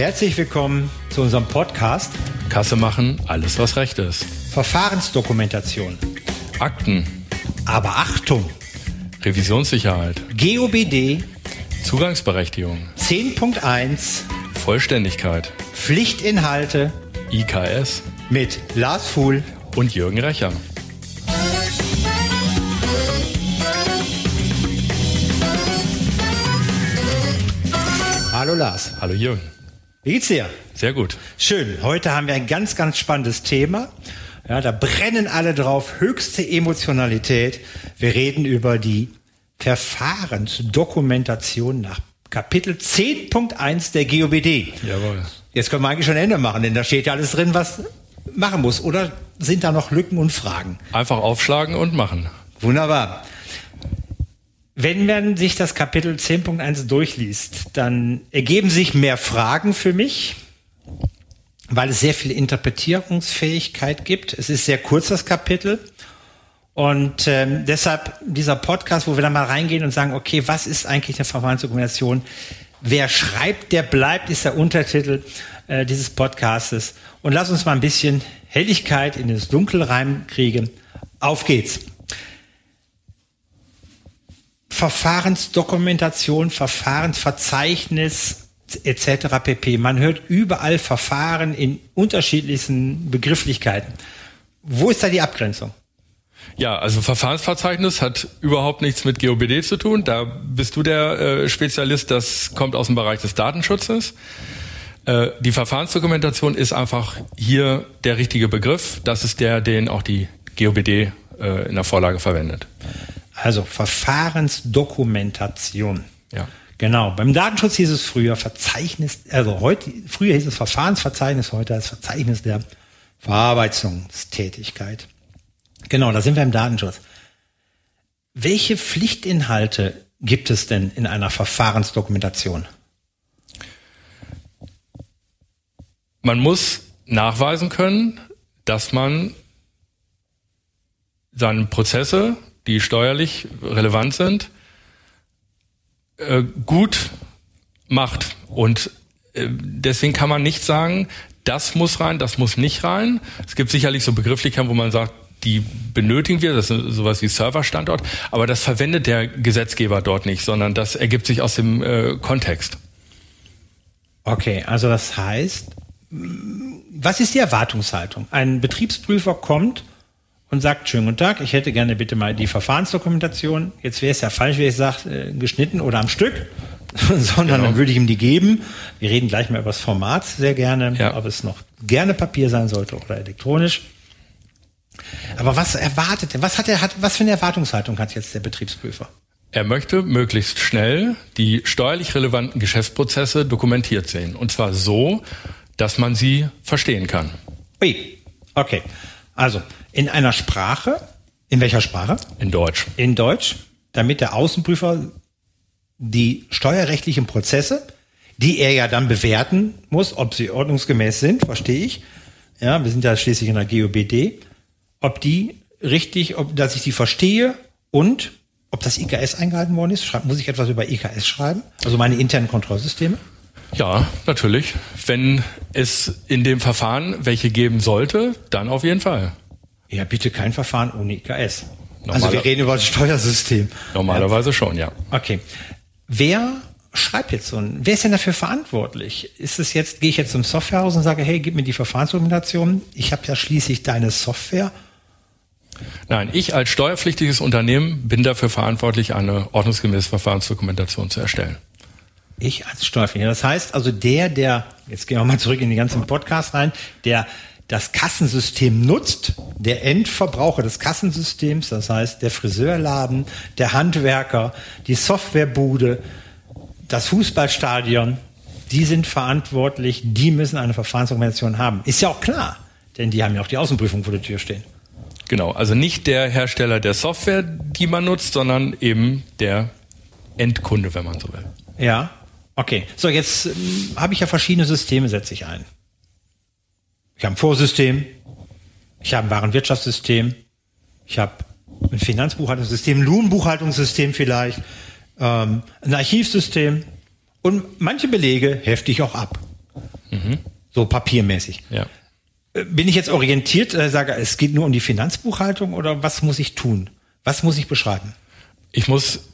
Herzlich willkommen zu unserem Podcast Kasse machen, alles was recht ist. Verfahrensdokumentation. Akten, Aber Achtung, Revisionssicherheit, GOBD Zugangsberechtigung, 10.1 Vollständigkeit, Pflichtinhalte IKS mit Lars Fuhl. und Jürgen Recher. Hallo Lars. Hallo Jürgen. Wie geht's dir? Sehr gut. Schön. Heute haben wir ein ganz, ganz spannendes Thema. Ja, da brennen alle drauf. Höchste Emotionalität. Wir reden über die Verfahrensdokumentation nach Kapitel 10.1 der GOBD. Jawohl. Jetzt können wir eigentlich schon Ende machen, denn da steht ja alles drin, was machen muss. Oder sind da noch Lücken und Fragen? Einfach aufschlagen und machen. Wunderbar. Wenn man sich das Kapitel 10.1 durchliest, dann ergeben sich mehr Fragen für mich, weil es sehr viel Interpretierungsfähigkeit gibt. Es ist sehr kurz, das Kapitel. Und ähm, deshalb dieser Podcast, wo wir dann mal reingehen und sagen, okay, was ist eigentlich eine Verfahrensdokumentation? Wer schreibt, der bleibt, ist der Untertitel äh, dieses Podcastes. Und lass uns mal ein bisschen Helligkeit in das Dunkel reinkriegen. Auf geht's. Verfahrensdokumentation, Verfahrensverzeichnis etc. pp. Man hört überall Verfahren in unterschiedlichsten Begrifflichkeiten. Wo ist da die Abgrenzung? Ja, also Verfahrensverzeichnis hat überhaupt nichts mit GOBD zu tun. Da bist du der äh, Spezialist. Das kommt aus dem Bereich des Datenschutzes. Äh, die Verfahrensdokumentation ist einfach hier der richtige Begriff. Das ist der, den auch die GOBD äh, in der Vorlage verwendet. Also Verfahrensdokumentation. Ja. Genau. Beim Datenschutz hieß es früher Verzeichnis, also heute, früher hieß es Verfahrensverzeichnis, heute als Verzeichnis der Verarbeitungstätigkeit. Genau, da sind wir im Datenschutz. Welche Pflichtinhalte gibt es denn in einer Verfahrensdokumentation? Man muss nachweisen können, dass man seine Prozesse, die steuerlich relevant sind, äh, gut macht. Und äh, deswegen kann man nicht sagen, das muss rein, das muss nicht rein. Es gibt sicherlich so Begrifflichkeiten, wo man sagt, die benötigen wir, das ist sowas wie Serverstandort, aber das verwendet der Gesetzgeber dort nicht, sondern das ergibt sich aus dem äh, Kontext. Okay, also das heißt, was ist die Erwartungshaltung? Ein Betriebsprüfer kommt und sagt, schönen guten Tag, ich hätte gerne bitte mal die Verfahrensdokumentation. Jetzt wäre es ja falsch, wenn ich sage, äh, geschnitten oder am Stück, sondern Genau. dann würde ich ihm die geben. Wir reden gleich mal über das Format sehr gerne, Ja. ob es noch gerne Papier sein sollte oder elektronisch. Aber was erwartet er? Was hat er, hat, was für eine Erwartungshaltung hat jetzt der Betriebsprüfer? Er möchte möglichst schnell die steuerlich relevanten Geschäftsprozesse dokumentiert sehen. Und zwar so, dass man sie verstehen kann. Ui, okay. Also, in einer Sprache, in welcher Sprache? In Deutsch. in Deutsch, damit der Außenprüfer die steuerrechtlichen Prozesse, die er ja dann bewerten muss, ob sie ordnungsgemäß sind, verstehe ich. Ja, wir sind ja schließlich in der GOBD, ob die richtig, ob, dass ich die verstehe und ob das IKS eingehalten worden ist. Schreib, muss ich etwas über IKS schreiben? Also meine internen Kontrollsysteme? Ja, natürlich. Wenn es in dem Verfahren welche geben sollte, dann auf jeden Fall. Ja, bitte kein Verfahren ohne IKS. Also Normaler- wir reden über das Steuersystem. Normalerweise schon, ja. Okay. Wer schreibt jetzt so ein, wer ist denn dafür verantwortlich? Ist es jetzt, gehe ich jetzt zum Softwarehaus und sage, hey, gib mir die Verfahrensdokumentation. Ich habe ja schließlich deine Software. Nein, ich als steuerpflichtiges Unternehmen bin dafür verantwortlich, eine ordnungsgemäße Verfahrensdokumentation zu erstellen. Ich als Steuerpflichtiger. Das heißt also, der, der, jetzt gehen wir mal zurück in den ganzen Podcast rein, der das Kassensystem nutzt, der Endverbraucher des Kassensystems, das heißt der Friseurladen, der Handwerker, die Softwarebude, das Fußballstadion, die sind verantwortlich, die müssen eine Verfahrensdokumentation haben. Ist ja auch klar, denn die haben ja auch die Außenprüfung vor der Tür stehen. Genau, also nicht der Hersteller der Software, die man nutzt, sondern eben der Endkunde, wenn man so will. Ja, okay. So, jetzt ähm, habe ich ja verschiedene Systeme, setze ich ein. Ich habe ein Vorsystem, ich habe ein Warenwirtschaftssystem, ich habe ein Finanzbuchhaltungssystem, ein Lohnbuchhaltungssystem vielleicht, ähm, ein Archivsystem und manche Belege hefte ich auch ab. Mhm. So papiermäßig. Ja. Äh, bin ich jetzt orientiert, äh, sage, es geht nur um die Finanzbuchhaltung oder was muss ich tun? Was muss ich beschreiben? Ich muss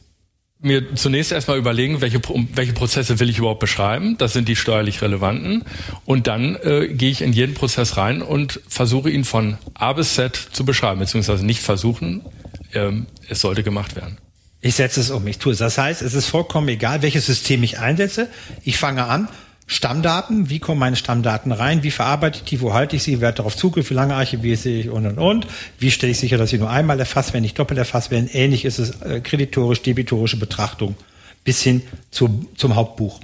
mir zunächst erstmal überlegen, welche, welche Prozesse will ich überhaupt beschreiben. Das sind die steuerlich relevanten. Und dann äh, gehe ich in jeden Prozess rein und versuche ihn von A bis Z zu beschreiben, beziehungsweise nicht versuchen, ähm, es sollte gemacht werden. Ich setze es um, ich tue es. Das heißt, es ist vollkommen egal, welches System ich einsetze. Ich fange an, Stammdaten, wie kommen meine Stammdaten rein, wie verarbeite ich die, wo halte ich sie, wer hat darauf Zugriff, wie lange archiviere ich und und und, wie stelle ich sicher, dass sie nur einmal erfasst werden, nicht doppelt erfasst werden, ähnlich ist es äh, kreditorisch, debitorische Betrachtung bis hin zu, zum Hauptbuch.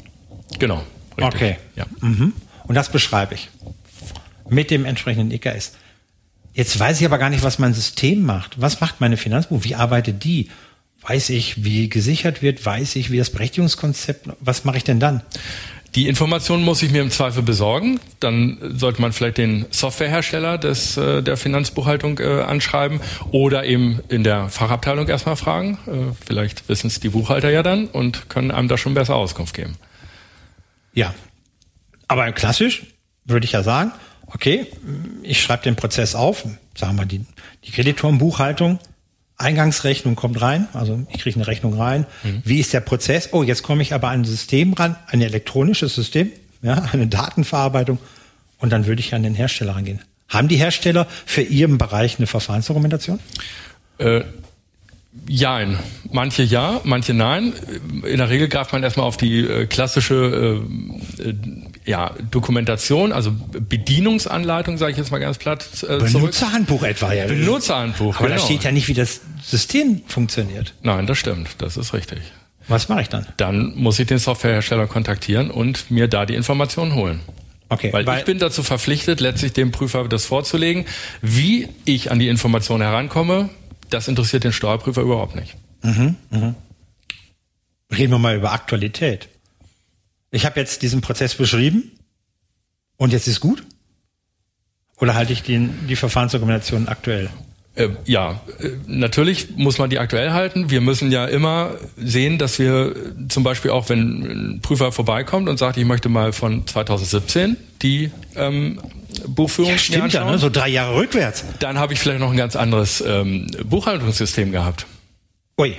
Genau. Richtig. Okay. Ja. Mhm. Und das beschreibe ich mit dem entsprechenden IKS. Jetzt weiß ich aber gar nicht, was mein System macht. Was macht meine Finanzbuch? Wie arbeitet die? Weiß ich, wie gesichert wird? Weiß ich, wie das Berechtigungskonzept? Was mache ich denn dann? Die Informationen muss ich mir im Zweifel besorgen. Dann sollte man vielleicht den Softwarehersteller des, äh, der Finanzbuchhaltung äh, anschreiben oder eben in der Fachabteilung erstmal fragen. Äh, vielleicht wissen es die Buchhalter ja dann und können einem da schon besser Auskunft geben. Ja, aber klassisch würde ich ja sagen, okay, ich schreibe den Prozess auf, sagen wir die, die Kreditorenbuchhaltung, Eingangsrechnung kommt rein, also ich kriege eine Rechnung rein. Mhm. Wie ist der Prozess? Oh, jetzt komme ich aber an ein System ran, ein elektronisches System, ja, eine Datenverarbeitung und dann würde ich an den Hersteller rangehen. Haben die Hersteller für ihren Bereich eine Verfahrensdokumentation? Äh, Jein. Manche ja, manche nein. In der Regel greift man erstmal auf die äh, klassische äh, äh, ja, Dokumentation, also Bedienungsanleitung, sage ich jetzt mal ganz platt. Äh, Benutzerhandbuch etwa, ja. Benutzerhandbuch, Aber genau. da steht ja nicht, wie das System funktioniert. Nein, das stimmt. Das ist richtig. Was mache ich dann? Dann muss ich den Softwarehersteller kontaktieren und mir da die Informationen holen. Okay, weil, weil ich bin dazu verpflichtet, letztlich dem Prüfer das vorzulegen, wie ich an die Informationen herankomme, das interessiert den Steuerprüfer überhaupt nicht. Mhm, mh. Reden wir mal über Aktualität. Ich habe jetzt diesen Prozess beschrieben und jetzt ist gut? Oder halte ich den, die Verfahrensdokumentation aktuell? Äh, ja, äh, natürlich muss man die aktuell halten. Wir müssen ja immer sehen, dass wir zum Beispiel auch, wenn ein Prüfer vorbeikommt und sagt, ich möchte mal von 2017 die ähm, Buchführung ja, stimmt ja, ne? so drei Jahre rückwärts. Dann habe ich vielleicht noch ein ganz anderes ähm, Buchhaltungssystem gehabt. Ui,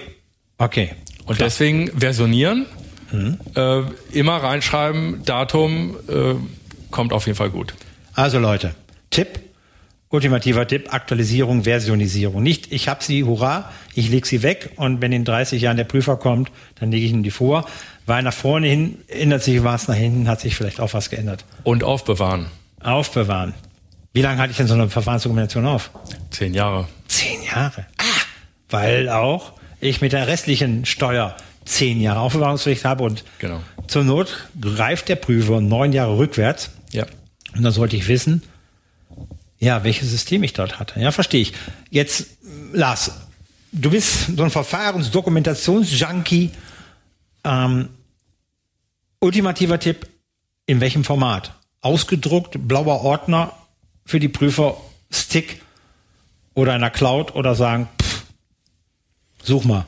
okay. Und Klar. deswegen versionieren, mhm. äh, immer reinschreiben, Datum, äh, kommt auf jeden Fall gut. Also Leute, Tipp, ultimativer Tipp, Aktualisierung, Versionisierung. Nicht, ich habe sie, hurra, ich lege sie weg und wenn in 30 Jahren der Prüfer kommt, dann lege ich ihm die vor. Weil nach vorne hin ändert sich was, nach hinten hat sich vielleicht auch was geändert. Und aufbewahren. Aufbewahren. Wie lange halte ich denn so eine Verfahrensdokumentation auf? Zehn Jahre. Zehn Jahre? Ah, weil auch ich mit der restlichen Steuer zehn Jahre Aufbewahrungspflicht habe und genau. zur Not greift der Prüfer neun Jahre rückwärts. Ja. Und dann sollte ich wissen, ja, welches System ich dort hatte. Ja, verstehe ich. Jetzt, Lars, du bist so ein Verfahrensdokumentationsjunkie. Ähm, ultimativer Tipp, in welchem Format? Ausgedruckt, blauer Ordner für die Prüfer, Stick oder in der Cloud oder sagen, pff, such mal.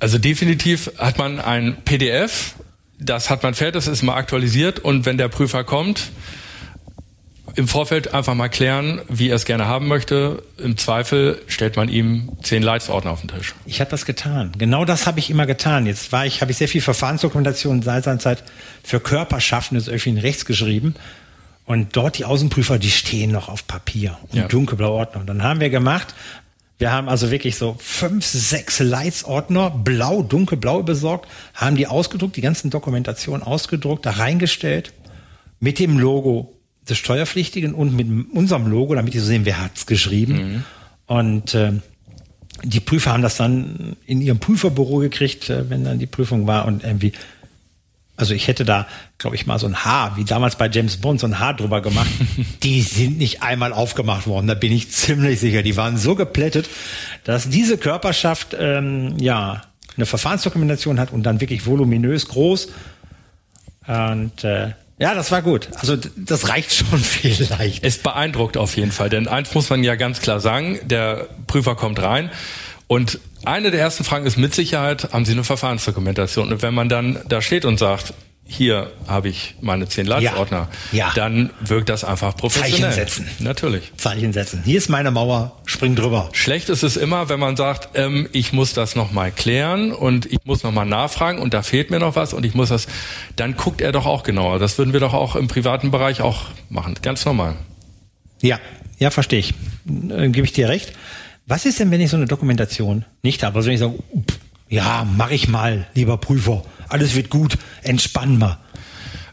Also definitiv hat man ein PDF, das hat man fertig, das ist mal aktualisiert und wenn der Prüfer kommt, im Vorfeld einfach mal klären, wie er es gerne haben möchte. Im Zweifel stellt man ihm zehn Leitsordner auf den Tisch. Ich habe das getan. Genau das habe ich immer getan. Jetzt war ich, habe ich sehr viel Verfahrensdokumentation seit seiner Zeit für Körperschaffendes öffentlichen Rechts geschrieben. Und dort die Außenprüfer, die stehen noch auf Papier und ja. dunkelblau Ordner. Und dann haben wir gemacht, wir haben also wirklich so fünf, sechs Leitsordner, blau, dunkelblau besorgt, haben die ausgedruckt, die ganzen Dokumentationen ausgedruckt, da reingestellt, mit dem Logo des Steuerpflichtigen und mit unserem Logo, damit die so sehen, wer hat's geschrieben. Mhm. Und äh, die Prüfer haben das dann in ihrem Prüferbüro gekriegt, äh, wenn dann die Prüfung war und irgendwie also ich hätte da, glaube ich, mal so ein Haar, wie damals bei James Bond, so ein Haar drüber gemacht. die sind nicht einmal aufgemacht worden, da bin ich ziemlich sicher. Die waren so geplättet, dass diese Körperschaft ähm, ja eine Verfahrensdokumentation hat und dann wirklich voluminös groß. Und äh, ja, das war gut. Also das reicht schon vielleicht. Es beeindruckt auf jeden Fall, denn eins muss man ja ganz klar sagen, der Prüfer kommt rein und eine der ersten Fragen ist mit Sicherheit, haben Sie eine Verfahrensdokumentation? Und wenn man dann da steht und sagt, hier habe ich meine zehn Leitsordner, Ja. Ja. dann wirkt das einfach professionell. Zeichen setzen. Natürlich. Zeichen setzen. Hier ist meine Mauer, spring drüber. Schlecht ist es immer, wenn man sagt, ähm, ich muss das nochmal klären und ich muss nochmal nachfragen und da fehlt mir noch was und ich muss das, dann guckt er doch auch genauer. Das würden wir doch auch im privaten Bereich auch machen. Ganz normal. Ja, ja, verstehe ich. Äh, Gebe ich dir recht. Was ist denn, wenn ich so eine Dokumentation nicht habe? Also wenn ich sage, ja, mach ich mal, lieber Prüfer. Alles wird gut, entspann mal.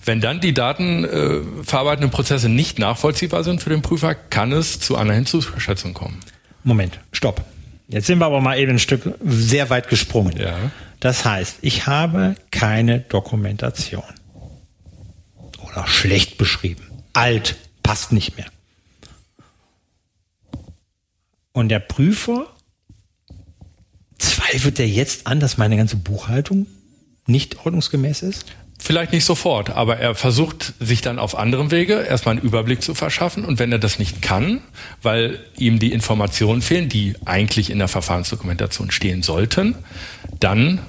Wenn dann die datenverarbeitenden äh, Prozesse nicht nachvollziehbar sind für den Prüfer, kann es zu einer Hinzuschätzung kommen. Moment, stopp. Jetzt sind wir aber mal eben ein Stück sehr weit gesprungen. Ja. Das heißt, ich habe keine Dokumentation. Oder schlecht beschrieben. Alt, passt nicht mehr. Und der Prüfer zweifelt er jetzt an, dass meine ganze Buchhaltung nicht ordnungsgemäß ist? Vielleicht nicht sofort, aber er versucht sich dann auf anderem Wege erstmal einen Überblick zu verschaffen und wenn er das nicht kann, weil ihm die Informationen fehlen, die eigentlich in der Verfahrensdokumentation stehen sollten, dann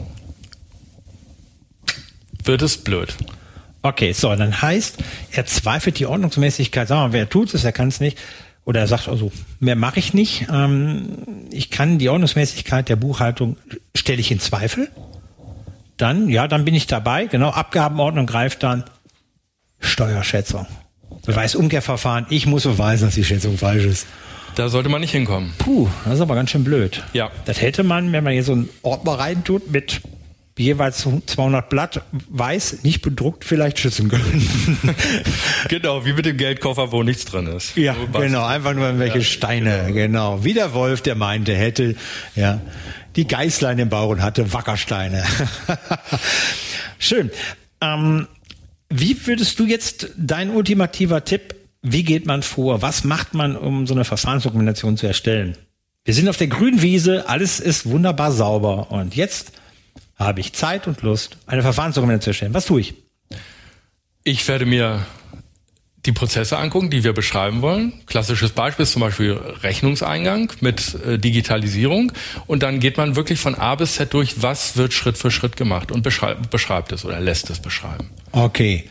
wird es blöd. Okay, so, dann heißt, er zweifelt die Ordnungsmäßigkeit. Sagen wir, wer tut es, er kann es nicht. Oder er sagt also, mehr mache ich nicht. Ähm, ich kann die Ordnungsmäßigkeit der Buchhaltung, stelle ich in Zweifel. Dann, ja, dann bin ich dabei. Genau, Abgabenordnung greift dann Steuerschätzung. Beweisumkehrverfahren. Ich muss beweisen, dass die Schätzung falsch ist. Da sollte man nicht hinkommen. Puh, das ist aber ganz schön blöd. Ja. Das hätte man, wenn man hier so einen Ordner reintut mit jeweils 200 Blatt weiß, nicht bedruckt, vielleicht schützen können. Genau, wie mit dem Geldkoffer, wo nichts drin ist. Ja, genau, einfach nur irgendwelche Steine, genau. Wie der Wolf, der meinte, hätte, ja, die Geißlein im Bauch und hatte Wackersteine. Schön. Ähm, wie würdest du jetzt dein ultimativer Tipp, wie geht man vor? Was macht man, um so eine Verfahrensdokumentation zu erstellen? Wir sind auf der grünen Wiese, alles ist wunderbar sauber und jetzt habe ich Zeit und Lust, eine Verfahrensdokumentation zu erstellen. Was tue ich? Ich werde mir die Prozesse angucken, die wir beschreiben wollen. Klassisches Beispiel ist zum Beispiel Rechnungseingang mit äh, Digitalisierung. Und dann geht man wirklich von A bis Z durch, was wird Schritt für Schritt gemacht und beschreibt, beschreibt es oder lässt es beschreiben. Okay.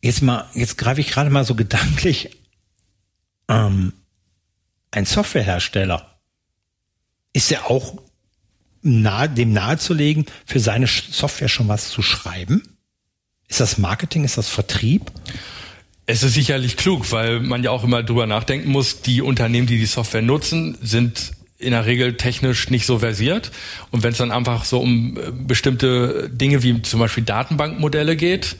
Jetzt mal, jetzt greife ich gerade mal so gedanklich. Ähm, ein Softwarehersteller ist ja auch nahe, dem nahezulegen, für seine Software schon was zu schreiben. Ist das Marketing? Ist das Vertrieb? Es ist sicherlich klug, weil man ja auch immer drüber nachdenken muss, die Unternehmen, die die Software nutzen, sind in der Regel technisch nicht so versiert. Und wenn es dann einfach so um äh, bestimmte Dinge wie zum Beispiel Datenbankmodelle geht,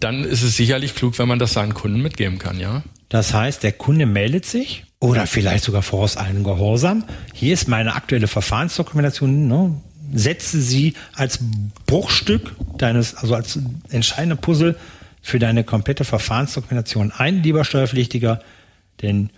dann ist es sicherlich klug, wenn man das seinen Kunden mitgeben kann, ja. Das heißt, der Kunde meldet sich oder vielleicht sogar voraus einen Gehorsam. Hier ist meine aktuelle Verfahrensdokumentation. Ne? Setze sie als Bruchstück deines, also als entscheidende Puzzle für deine komplette Verfahrensdokumentation ein, lieber Steuerpflichtiger. Denn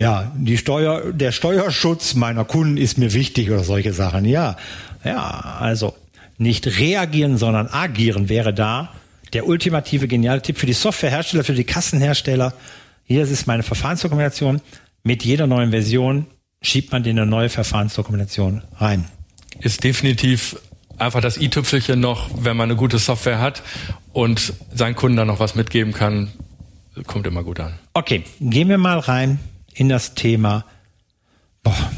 ja, die Steuer, der Steuerschutz meiner Kunden ist mir wichtig oder solche Sachen. Ja, ja, also nicht reagieren, sondern agieren wäre da der ultimative geniale Tipp für die Softwarehersteller, für die Kassenhersteller. Hier ist meine Verfahrensdokumentation. Mit jeder neuen Version schiebt man dir eine neue Verfahrensdokumentation rein. Ist definitiv einfach das i-Tüpfelchen noch, wenn man eine gute Software hat und seinen Kunden dann noch was mitgeben kann, kommt immer gut an. Okay, gehen wir mal rein in das Thema. Boah.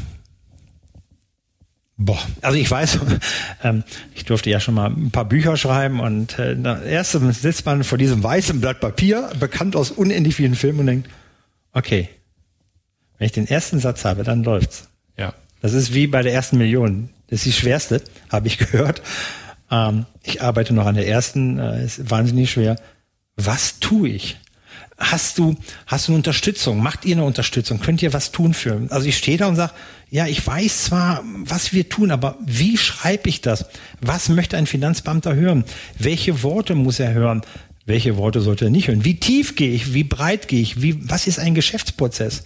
Boah, also ich weiß, ähm, ich durfte ja schon mal ein paar Bücher schreiben und äh, da erst sitzt man vor diesem weißen Blatt Papier, bekannt aus unendlich vielen Filmen und denkt, okay, wenn ich den ersten Satz habe, dann läuft's. Ja. Das ist wie bei der ersten Million. Das ist die schwerste, habe ich gehört. Ähm, ich arbeite noch an der ersten, äh, ist wahnsinnig schwer. Was tue ich? Hast du, hast du eine Unterstützung? Macht ihr eine Unterstützung? Könnt ihr was tun für? Also ich stehe da und sage, ja, ich weiß zwar, was wir tun, aber wie schreibe ich das? Was möchte ein Finanzbeamter hören? Welche Worte muss er hören? Welche Worte sollte er nicht hören? Wie tief gehe ich? Wie breit gehe ich? Wie, was ist ein Geschäftsprozess?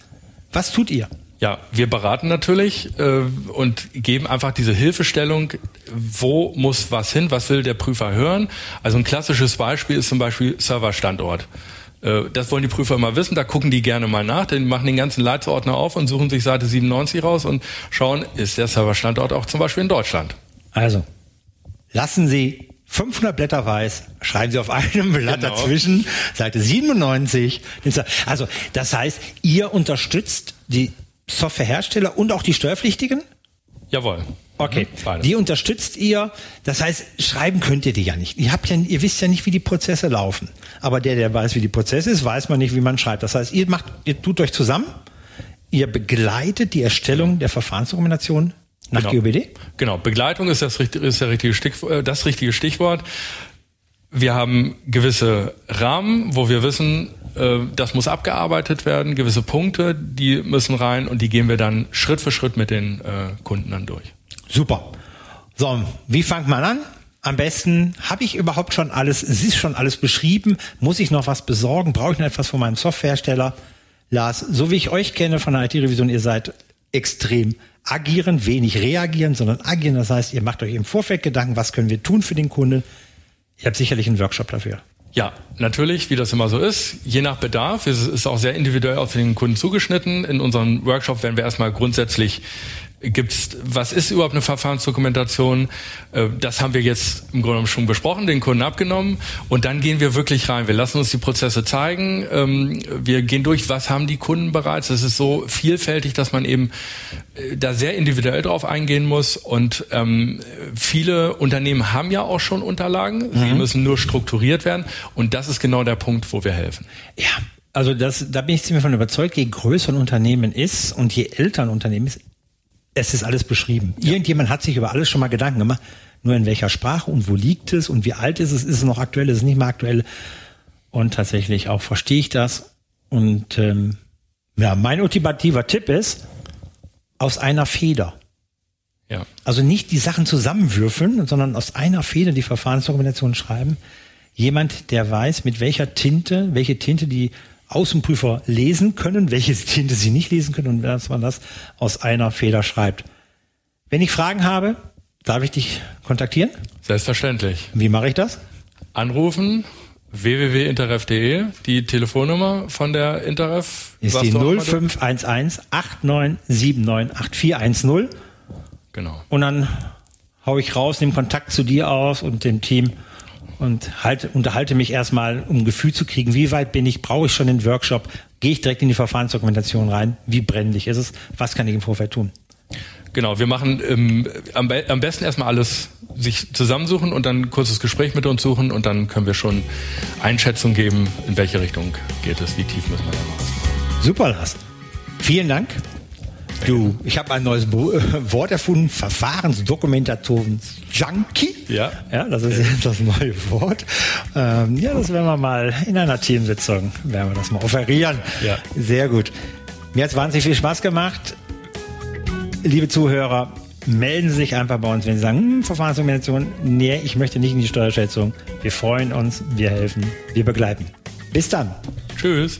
Was tut ihr? Ja, wir beraten natürlich äh, und geben einfach diese Hilfestellung, wo muss was hin, was will der Prüfer hören. Also ein klassisches Beispiel ist zum Beispiel Serverstandort. Äh, das wollen die Prüfer immer wissen, da gucken die gerne mal nach, denn machen den ganzen Leitsordner auf und suchen sich Seite 97 raus und schauen, ist der Serverstandort auch zum Beispiel in Deutschland. Also, lassen Sie 500 Blätter weiß, schreiben Sie auf einem Blatt Genau. dazwischen, Seite 97. Also, das heißt, ihr unterstützt die Softwarehersteller und auch die Steuerpflichtigen? Jawohl. Okay. Mhm, beides. Die unterstützt ihr. Das heißt, schreiben könnt ihr die ja nicht. Ihr habt ja, ihr wisst ja nicht, wie die Prozesse laufen. Aber der, der weiß, wie die Prozesse ist, weiß man nicht, wie man schreibt. Das heißt, ihr macht, ihr tut euch zusammen. Ihr begleitet die Erstellung der Verfahrensdokumentation nach Genau. GOBD. Genau, Begleitung ist das, ist der richtige Stichwort, äh, das richtige Stichwort. Wir haben gewisse Rahmen, wo wir wissen, äh, das muss abgearbeitet werden, gewisse Punkte, die müssen rein und die gehen wir dann Schritt für Schritt mit den äh, Kunden dann durch. Super. So, wie fangt man an? Am besten, habe ich überhaupt schon alles, es ist schon alles beschrieben, muss ich noch was besorgen, brauche ich noch etwas von meinem Softwarehersteller? Lars, so wie ich euch kenne von der IT-Revision, ihr seid extrem agieren, wenig reagieren, sondern agieren. Das heißt, ihr macht euch im Vorfeld Gedanken, was können wir tun für den Kunden? Ihr habt sicherlich einen Workshop dafür. Ja, natürlich, wie das immer so ist, je nach Bedarf, es ist auch sehr individuell auf den Kunden zugeschnitten. In unserem Workshop werden wir erstmal grundsätzlich gibt's, was ist überhaupt eine Verfahrensdokumentation? Äh, Das haben wir jetzt im Grunde genommen schon besprochen, den Kunden abgenommen und dann gehen wir wirklich rein. Wir lassen uns die Prozesse zeigen. ähm, Wir gehen durch, was haben die Kunden bereits. Es ist so vielfältig, dass man eben äh, da sehr individuell drauf eingehen muss und ähm, viele Unternehmen haben ja auch schon Unterlagen. Sie müssen nur strukturiert werden und das ist genau der Punkt, wo wir helfen. Ja, also das, da bin ich ziemlich von überzeugt, je größer ein Unternehmen ist und je älter ein Unternehmen ist, es ist alles beschrieben. Irgendjemand hat sich über alles schon mal Gedanken gemacht. Nur in welcher Sprache und wo liegt es und wie alt ist es? Ist es noch aktuell? Ist es nicht mehr aktuell? Und tatsächlich auch verstehe ich das. Und ähm, ja, mein ultimativer Tipp ist, aus einer Feder. Ja. Also nicht die Sachen zusammenwürfeln, sondern aus einer Feder die Verfahrensdokumentation schreiben. Jemand, der weiß, mit welcher Tinte, welche Tinte die Außenprüfer lesen können, welche Tinte sie nicht lesen können und dass man das aus einer Feder schreibt. Wenn ich Fragen habe, darf ich dich kontaktieren? Selbstverständlich. Wie mache ich das? Anrufen www.interref.de, die Telefonnummer von der Interref. Ist die du auch mal du? 0511 8979 8410. Genau. Und dann hau ich raus, nehme Kontakt zu dir aus und dem Team und halte, unterhalte mich erstmal, um ein Gefühl zu kriegen, wie weit bin ich, brauche ich schon den Workshop, gehe ich direkt in die Verfahrensdokumentation rein, wie brennlich ist es, was kann ich im Vorfeld tun. Genau, wir machen ähm, am, be am besten erstmal alles sich zusammensuchen und dann ein kurzes Gespräch mit uns suchen und dann können wir schon Einschätzung geben, in welche Richtung geht es, wie tief müssen wir da raus. Super, Lars. Vielen Dank. Du, ich habe ein neues Bo Wort erfunden, Verfahrensdokumentations-Junkie. Ja. Ja, das ist jetzt das neue Wort. Ähm, ja, das werden wir mal in einer Teamsitzung, werden wir das mal offerieren. Ja. Sehr gut. Mir hat es wahnsinnig viel Spaß gemacht. Liebe Zuhörer, melden Sie sich einfach bei uns, wenn Sie sagen, hm, Verfahrensdokumentation, nee, ich möchte nicht in die Steuerschätzung. Wir freuen uns, wir helfen, wir begleiten. Bis dann. Tschüss.